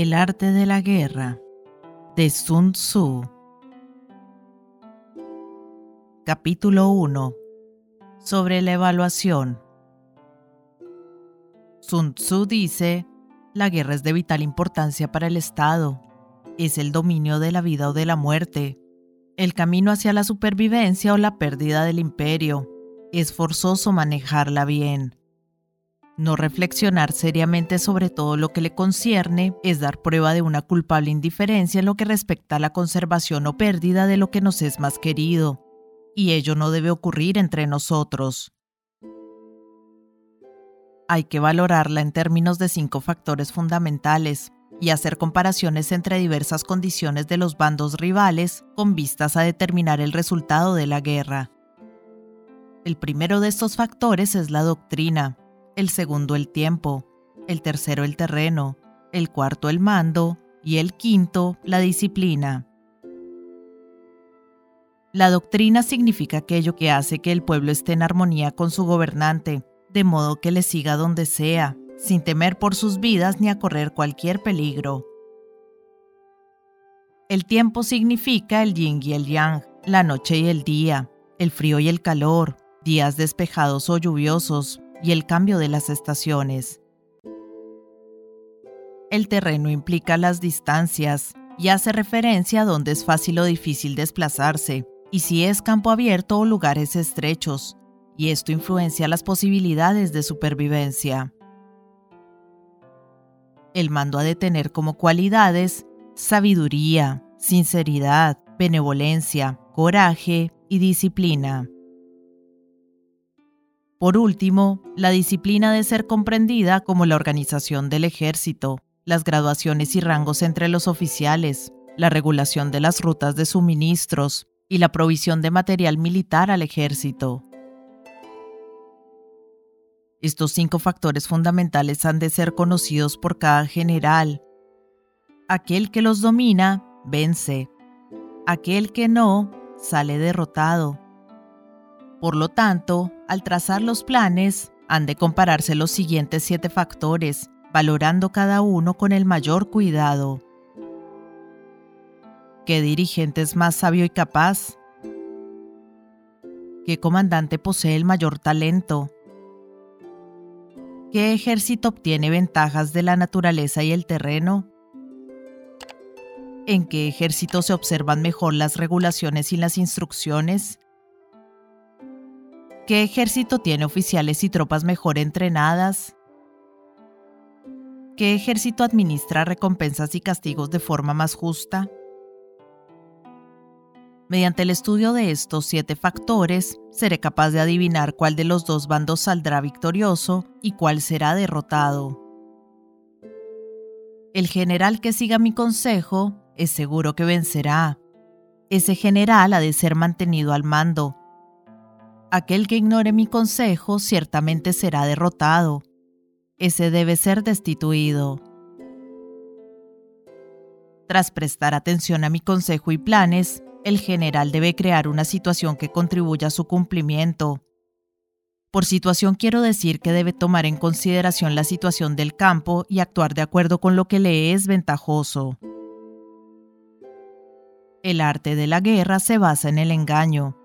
El arte de la guerra de Sun Tzu Capítulo 1 Sobre la evaluación Sun Tzu dice, la guerra es de vital importancia para el Estado. Es el dominio de la vida o de la muerte, el camino hacia la supervivencia o la pérdida del imperio. Es forzoso manejarla bien. No reflexionar seriamente sobre todo lo que le concierne es dar prueba de una culpable indiferencia en lo que respecta a la conservación o pérdida de lo que nos es más querido, y ello no debe ocurrir entre nosotros. Hay que valorarla en términos de cinco factores fundamentales y hacer comparaciones entre diversas condiciones de los bandos rivales con vistas a determinar el resultado de la guerra. El primero de estos factores es la doctrina, el segundo el tiempo, el tercero el terreno, el cuarto el mando y el quinto la disciplina. La doctrina significa aquello que hace que el pueblo esté en armonía con su gobernante, de modo que le siga donde sea, sin temer por sus vidas ni a correr cualquier peligro. El tiempo significa el yin y el yang, la noche y el día, el frío y el calor, días despejados o lluviosos, y el cambio de las estaciones. El terreno implica las distancias y hace referencia a dónde es fácil o difícil desplazarse, y si es campo abierto o lugares estrechos, y esto influencia las posibilidades de supervivencia. El mando ha de tener como cualidades sabiduría, sinceridad, benevolencia, coraje y disciplina. Por último, la disciplina de ser comprendida como la organización del ejército, las graduaciones y rangos entre los oficiales, la regulación de las rutas de suministros y la provisión de material militar al ejército. Estos cinco factores fundamentales han de ser conocidos por cada general. Aquel que los domina, vence. Aquel que no, sale derrotado. Por lo tanto, al trazar los planes, han de compararse los siguientes siete factores, valorando cada uno con el mayor cuidado. ¿Qué dirigente es más sabio y capaz? ¿Qué comandante posee el mayor talento? ¿Qué ejército obtiene ventajas de la naturaleza y el terreno? ¿En qué ejército se observan mejor las regulaciones y las instrucciones? ¿Qué ejército tiene oficiales y tropas mejor entrenadas? ¿Qué ejército administra recompensas y castigos de forma más justa? Mediante el estudio de estos siete factores, seré capaz de adivinar cuál de los dos bandos saldrá victorioso y cuál será derrotado. El general que siga mi consejo es seguro que vencerá. Ese general ha de ser mantenido al mando, Aquel que ignore mi consejo ciertamente será derrotado. Ese debe ser destituido. Tras prestar atención a mi consejo y planes, el general debe crear una situación que contribuya a su cumplimiento. Por situación quiero decir que debe tomar en consideración la situación del campo y actuar de acuerdo con lo que le es ventajoso. El arte de la guerra se basa en el engaño.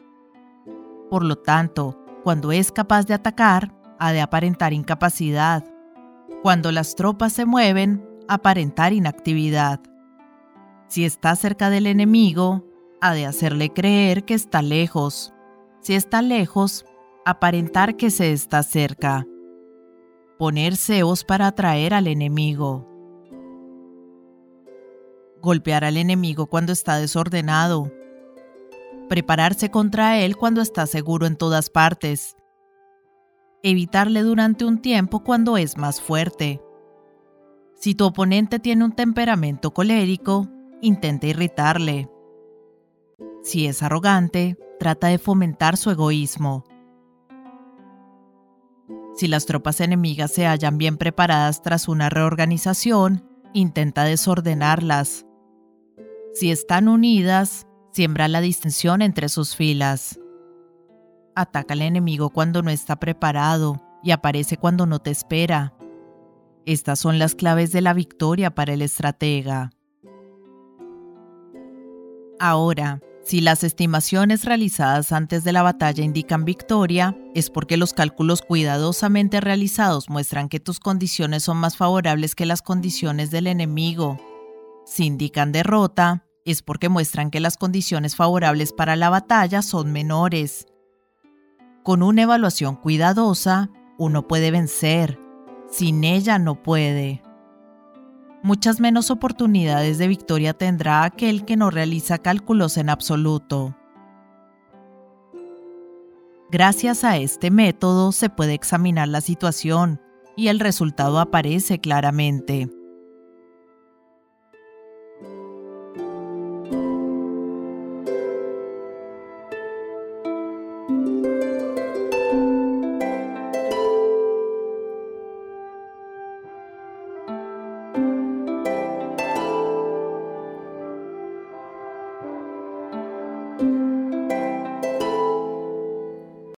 Por lo tanto, cuando es capaz de atacar, ha de aparentar incapacidad. Cuando las tropas se mueven, aparentar inactividad. Si está cerca del enemigo, ha de hacerle creer que está lejos. Si está lejos, aparentar que se está cerca. Poner ceos para atraer al enemigo. Golpear al enemigo cuando está desordenado, prepararse contra él cuando está seguro en todas partes, evitarle durante un tiempo cuando es más fuerte. Si tu oponente tiene un temperamento colérico, intenta irritarle. Si es arrogante, trata de fomentar su egoísmo. Si las tropas enemigas se hallan bien preparadas tras una reorganización, intenta desordenarlas. Si están unidas, Siembra la distinción entre sus filas. Ataca al enemigo cuando no está preparado y aparece cuando no te espera. Estas son las claves de la victoria para el estratega. Ahora, si las estimaciones realizadas antes de la batalla indican victoria, es porque los cálculos cuidadosamente realizados muestran que tus condiciones son más favorables que las condiciones del enemigo. Si indican derrota, es porque muestran que las condiciones favorables para la batalla son menores. Con una evaluación cuidadosa, uno puede vencer. Sin ella no puede muchas menos oportunidades de victoria tendrá aquel que no realiza cálculos en absoluto. Gracias a este método se puede examinar la situación y el resultado aparece claramente.